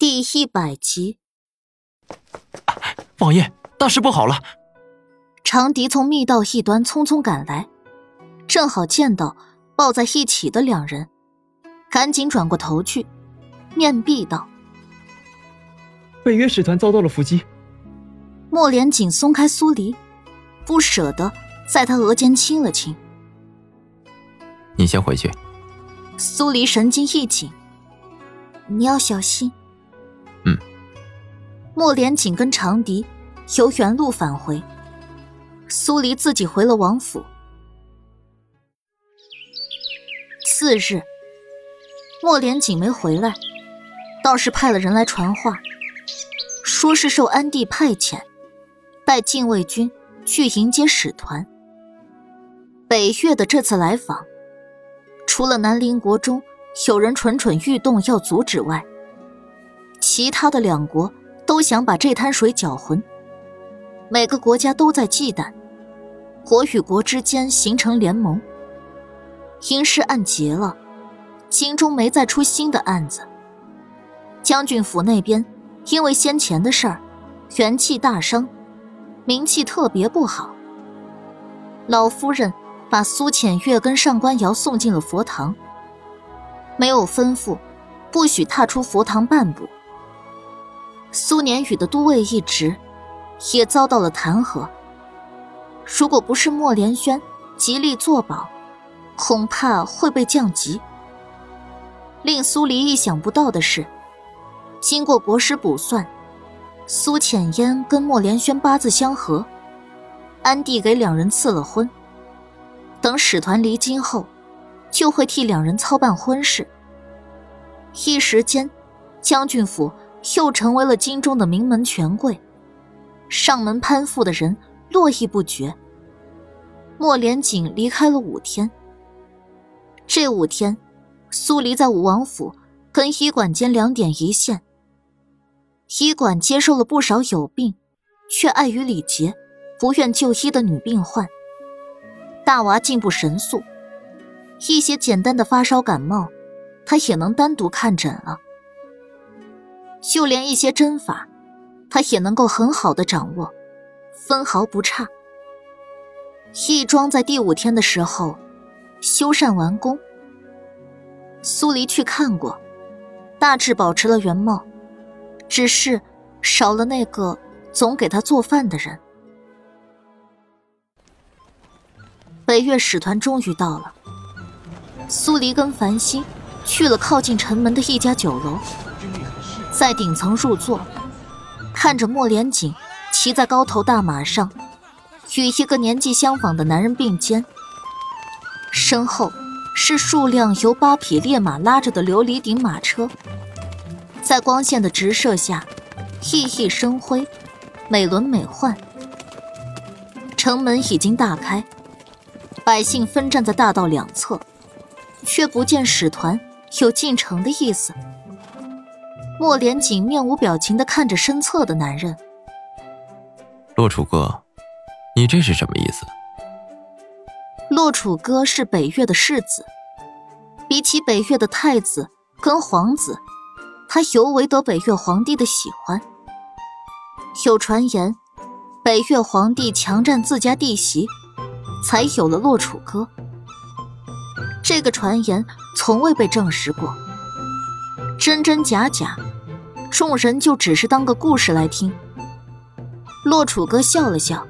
第一百集，王爷，大事不好了！长笛从密道一端匆匆赶来，正好见到抱在一起的两人，赶紧转过头去，面壁道：“北约使团遭到了伏击。”莫连锦松开苏黎，不舍得在他额间亲了亲。你先回去。苏黎神经一紧，你要小心。嗯。莫连锦跟长笛由原路返回，苏黎自己回了王府。次日，莫连锦没回来，倒是派了人来传话，说是受安帝派遣，带禁卫军去迎接使团。北越的这次来访，除了南陵国中有人蠢蠢欲动要阻止外，其他的两国都想把这滩水搅浑，每个国家都在忌惮，国与国之间形成联盟。阴事案结了，京中没再出新的案子。将军府那边因为先前的事儿，元气大伤，名气特别不好。老夫人把苏浅月跟上官瑶送进了佛堂，没有吩咐，不许踏出佛堂半步。苏年宇的都尉一职，也遭到了弹劾。如果不是莫连轩极力作保，恐怕会被降级。令苏黎意想不到的是，经过国师卜算，苏浅烟跟莫连轩八字相合，安帝给两人赐了婚。等使团离京后，就会替两人操办婚事。一时间，将军府。又成为了京中的名门权贵，上门攀附的人络绎不绝。莫连锦离开了五天，这五天，苏黎在武王府跟医馆间两点一线。医馆接受了不少有病却碍于礼节不愿就医的女病患。大娃进步神速，一些简单的发烧感冒，他也能单独看诊了。就连一些针法，他也能够很好的掌握，分毫不差。义庄在第五天的时候修缮完工，苏黎去看过，大致保持了原貌，只是少了那个总给他做饭的人。北岳使团终于到了，苏黎跟繁星去了靠近城门的一家酒楼。在顶层入座，看着莫连锦骑在高头大马上，与一个年纪相仿的男人并肩，身后是数辆由八匹烈马拉着的琉璃顶马车，在光线的直射下，熠熠生辉，美轮美奂。城门已经大开，百姓分站在大道两侧，却不见使团有进城的意思。莫连锦面无表情的看着身侧的男人。洛楚歌，你这是什么意思？洛楚歌是北越的世子，比起北越的太子跟皇子，他尤为得北越皇帝的喜欢。有传言，北越皇帝强占自家弟媳，才有了洛楚歌。这个传言从未被证实过，真真假假。众人就只是当个故事来听。洛楚歌笑了笑：“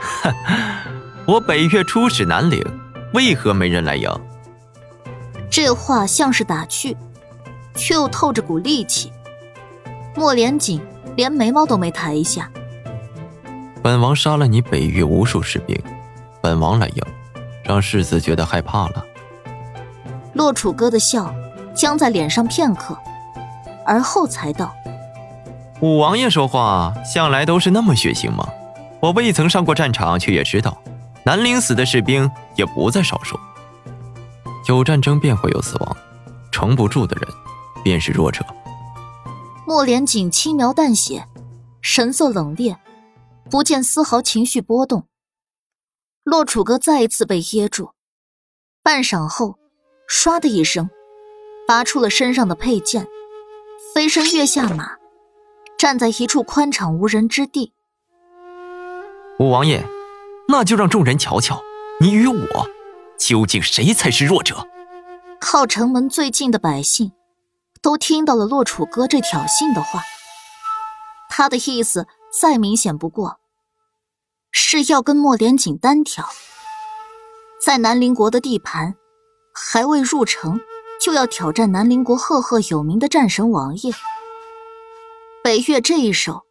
哈，我北岳出使南岭，为何没人来迎？”这话像是打趣，却又透着股戾气。莫连锦连眉毛都没抬一下：“本王杀了你北域无数士兵，本王来迎，让世子觉得害怕了。”洛楚歌的笑僵在脸上片刻。而后才道：“五王爷说话向来都是那么血腥吗？我未曾上过战场，却也知道，南陵死的士兵也不在少数。有战争便会有死亡，撑不住的人便是弱者。”莫连锦轻描淡写，神色冷冽，不见丝毫情绪波动。洛楚歌再一次被噎住，半晌后，唰的一声，拔出了身上的佩剑。飞身跃下马，站在一处宽敞无人之地。五王爷，那就让众人瞧瞧，你与我究竟谁才是弱者。靠城门最近的百姓都听到了洛楚歌这挑衅的话，他的意思再明显不过，是要跟莫连锦单挑。在南陵国的地盘还未入城，就要挑战南陵国赫赫有名的战神王爷。北岳这一手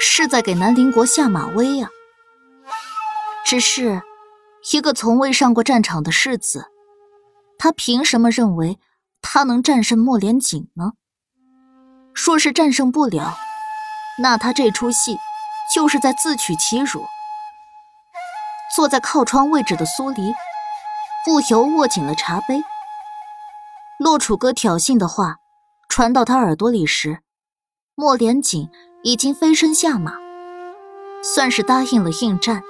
是在给南陵国下马威啊！只是一个从未上过战场的世子。他凭什么认为他能战胜莫连锦呢？若是战胜不了，那他这出戏就是在自取其辱。坐在靠窗位置的苏黎不由握紧了茶杯。洛楚歌挑衅的话传到他耳朵里时，莫连锦已经飞身下马，算是答应了应战，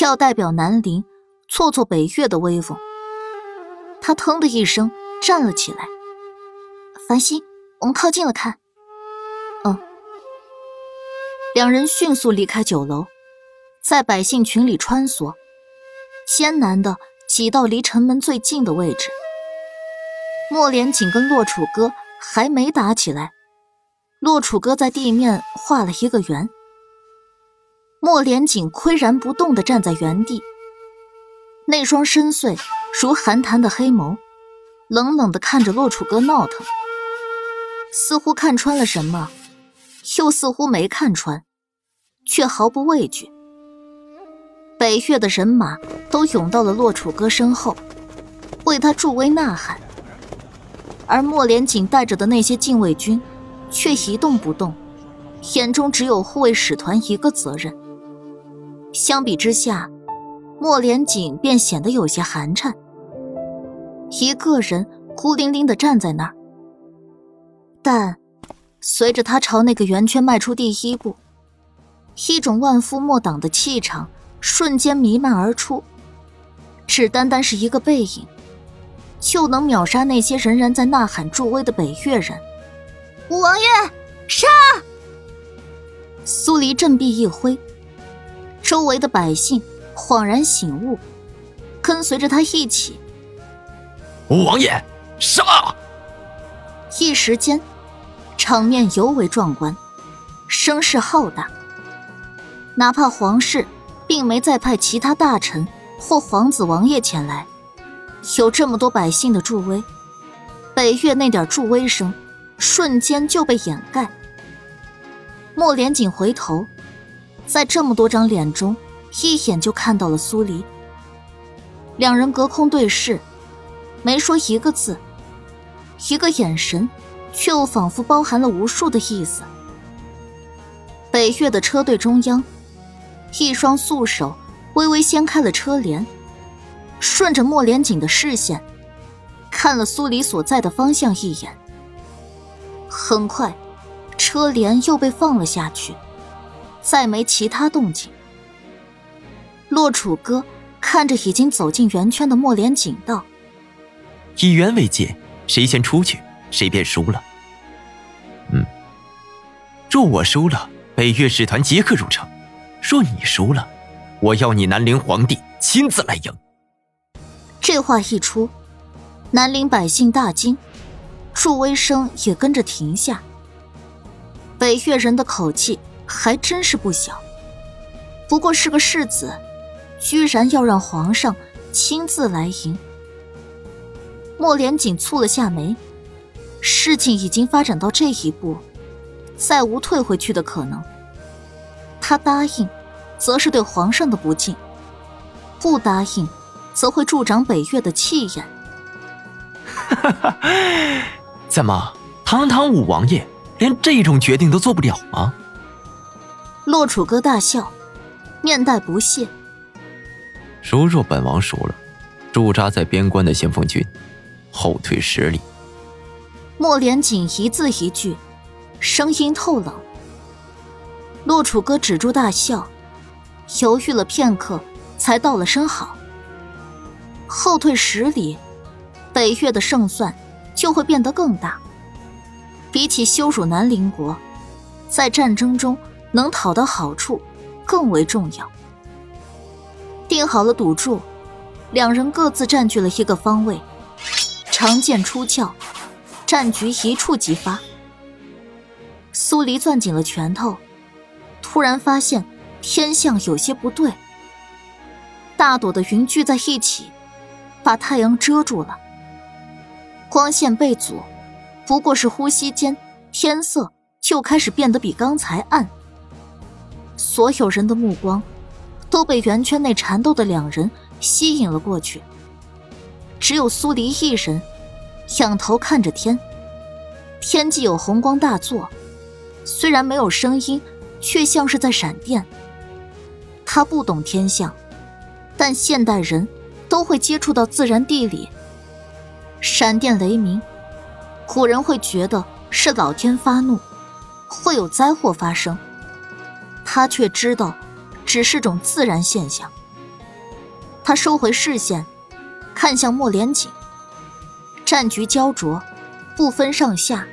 要代表南陵挫挫北岳的威风。他腾的一声站了起来。繁星，我们靠近了看。嗯。两人迅速离开酒楼，在百姓群里穿梭，艰难的挤到离城门最近的位置。莫连锦跟洛楚歌还没打起来，洛楚歌在地面画了一个圆。莫连锦岿然不动的站在原地，那双深邃。如寒潭的黑眸，冷冷的看着洛楚歌闹腾，似乎看穿了什么，又似乎没看穿，却毫不畏惧。北岳的人马都涌到了洛楚歌身后，为他助威呐喊。而莫连锦带着的那些禁卫军，却一动不动，眼中只有护卫使团一个责任。相比之下，莫连锦便显得有些寒颤。一个人孤零零的站在那儿，但随着他朝那个圆圈迈出第一步，一种万夫莫挡的气场瞬间弥漫而出。只单单是一个背影，就能秒杀那些仍然在呐喊助威的北越人。五王爷，杀！苏黎振臂一挥，周围的百姓恍然醒悟，跟随着他一起。五王爷，杀！一时间，场面尤为壮观，声势浩大。哪怕皇室并没再派其他大臣或皇子王爷前来，有这么多百姓的助威，北岳那点助威声瞬间就被掩盖。莫连锦回头，在这么多张脸中，一眼就看到了苏黎。两人隔空对视。没说一个字，一个眼神，却又仿佛包含了无数的意思。北岳的车队中央，一双素手微微掀开了车帘，顺着莫连锦的视线，看了苏黎所在的方向一眼。很快，车帘又被放了下去，再没其他动静。洛楚歌看着已经走进圆圈的莫连锦道。以圆为界，谁先出去，谁便输了。嗯，若我输了，北岳使团即刻入城；若你输了，我要你南陵皇帝亲自来迎。这话一出，南陵百姓大惊，助威声也跟着停下。北越人的口气还真是不小，不过是个世子，居然要让皇上亲自来迎。莫连锦蹙了下眉，事情已经发展到这一步，再无退回去的可能。他答应，则是对皇上的不敬；不答应，则会助长北岳的气焰。哈哈，怎么，堂堂五王爷连这种决定都做不了吗？洛楚歌大笑，面带不屑。如若本王输了，驻扎在边关的先锋军。后退十里。莫连锦一字一句，声音透冷。洛楚歌止住大笑，犹豫了片刻，才道了声好。后退十里，北越的胜算就会变得更大。比起羞辱南陵国，在战争中能讨到好处更为重要。定好了赌注，两人各自占据了一个方位，长剑出鞘，战局一触即发。苏黎攥紧了拳头，突然发现天象有些不对，大朵的云聚在一起，把太阳遮住了。光线被阻，不过是呼吸间，天色就开始变得比刚才暗。所有人的目光都被圆圈内缠斗的两人吸引了过去，只有苏黎一人仰头看着天，天际有红光大作，虽然没有声音，却像是在闪电。他不懂天象，但现代人都会接触到自然地理。闪电雷鸣，古人会觉得是老天发怒，会有灾祸发生。他却知道，只是种自然现象。他收回视线，看向莫连锦。战局焦灼，不分上下，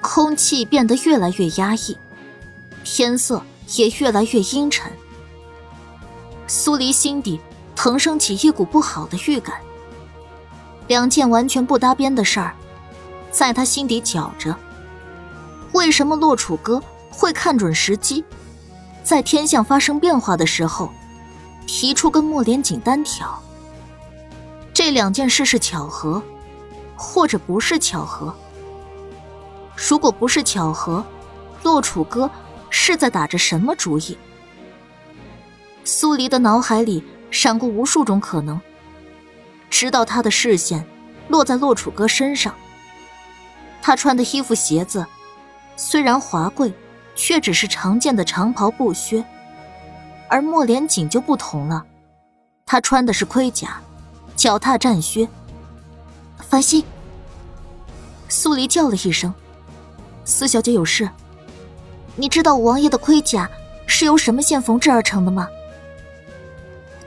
空气变得越来越压抑，天色也越来越阴沉。苏黎心底腾升起一股不好的预感。两件完全不搭边的事儿，在他心底搅着。为什么洛楚歌会看准时机，在天象发生变化的时候，提出跟莫连锦单挑？这两件事是巧合，或者不是巧合？如果不是巧合，洛楚歌是在打着什么主意？苏黎的脑海里闪过无数种可能。直到他的视线落在洛楚歌身上，他穿的衣服鞋子虽然华贵，却只是常见的长袍布靴，而莫连锦就不同了，他穿的是盔甲，脚踏战靴。繁星，苏黎叫了一声：“四小姐有事。你知道五王爷的盔甲是由什么线缝制而成的吗？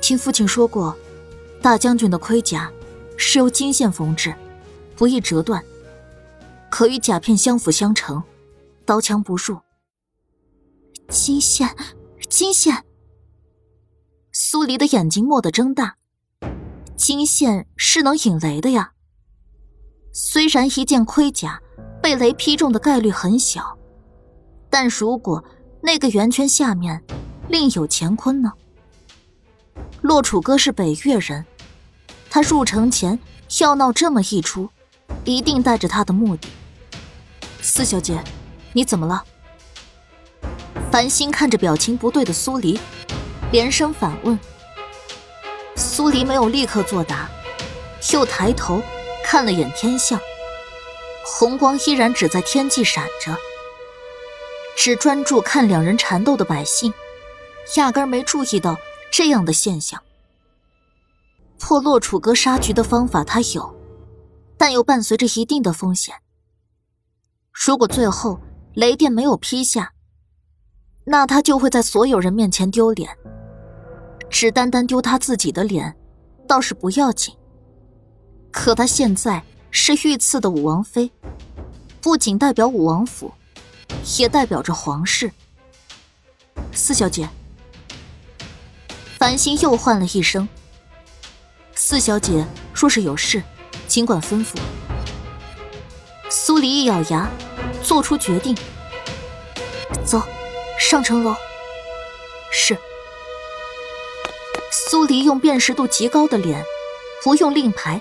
听父亲说过。”大将军的盔甲是由金线缝制，不易折断，可与甲片相辅相成，刀枪不入。金线，金线！苏黎的眼睛蓦地睁大，金线是能引雷的呀。虽然一件盔甲被雷劈中的概率很小，但如果那个圆圈下面另有乾坤呢？洛楚歌是北越人。他入城前要闹这么一出，一定带着他的目的。四小姐，你怎么了？繁星看着表情不对的苏黎，连声反问。苏黎没有立刻作答，又抬头看了眼天象，红光依然只在天际闪着。只专注看两人缠斗的百姓，压根没注意到这样的现象。破洛楚歌杀局的方法他有，但又伴随着一定的风险。如果最后雷电没有劈下，那他就会在所有人面前丢脸。只单单丢他自己的脸，倒是不要紧。可他现在是御赐的武王妃，不仅代表武王府，也代表着皇室。四小姐，繁星又唤了一声。四小姐若是有事，尽管吩咐。苏黎一咬牙，做出决定。走，上城楼。是。苏黎用辨识度极高的脸，不用令牌，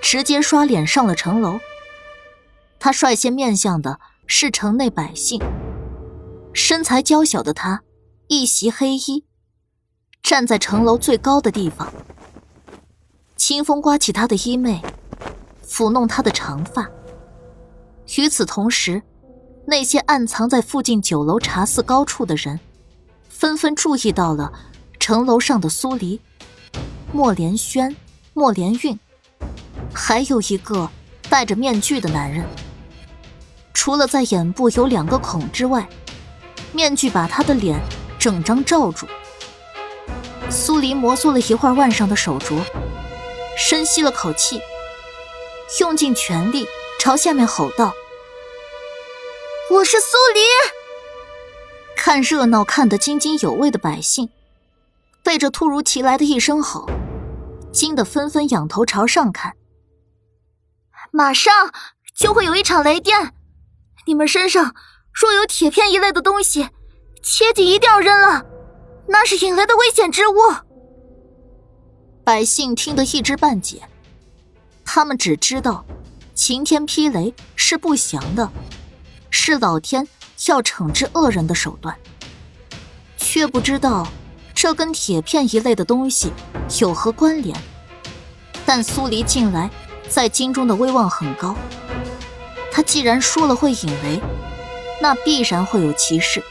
直接刷脸上了城楼。他率先面向的是城内百姓。身材娇小的他，一袭黑衣，站在城楼最高的地方。清风刮起他的衣袂，抚弄他的长发。与此同时，那些暗藏在附近酒楼茶肆高处的人，纷纷注意到了城楼上的苏黎、莫连轩、莫连运，还有一个戴着面具的男人。除了在眼部有两个孔之外，面具把他的脸整张罩住。苏黎摩挲了一会儿腕上的手镯。深吸了口气，用尽全力朝下面吼道：“我是苏黎。看热闹看得津津有味的百姓，被这突如其来的一声吼，惊得纷纷仰头朝上看。马上就会有一场雷电，你们身上若有铁片一类的东西，切记一定要扔了，那是引来的危险之物。百姓听得一知半解，他们只知道晴天霹雷是不祥的，是老天。要惩治恶人的手段，却不知道这跟铁片一类的东西有何关联。但苏黎近来在京中的威望很高，他既然说了会引雷，那必然会有其事。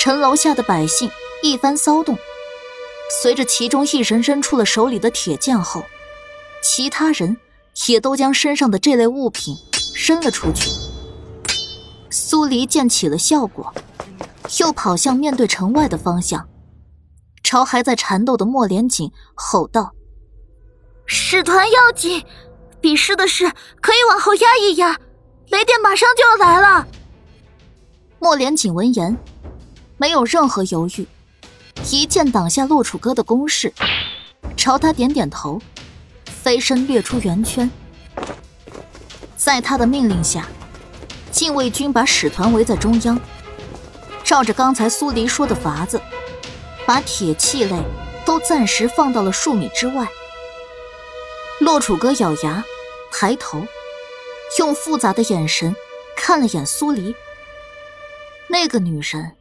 城楼下的百姓一番骚动，随着其中一人扔出了手里的铁剑后，其他人也都将身上的这类物品扔了出去。苏黎见起了效果，又跑向面对城外的方向，朝还在缠斗的莫连锦吼道：“使团要紧，比试的事可以往后压一压，雷电马上就要来了。”莫连锦闻言，没有任何犹豫，一剑挡下洛楚歌的攻势，朝他点点头，飞身掠出圆圈，在他的命令下。禁卫军把使团围在中央，照着刚才苏黎说的法子，把铁器类都暂时放到了数米之外。洛楚歌咬牙，抬头，用复杂的眼神看了眼苏黎。那个女人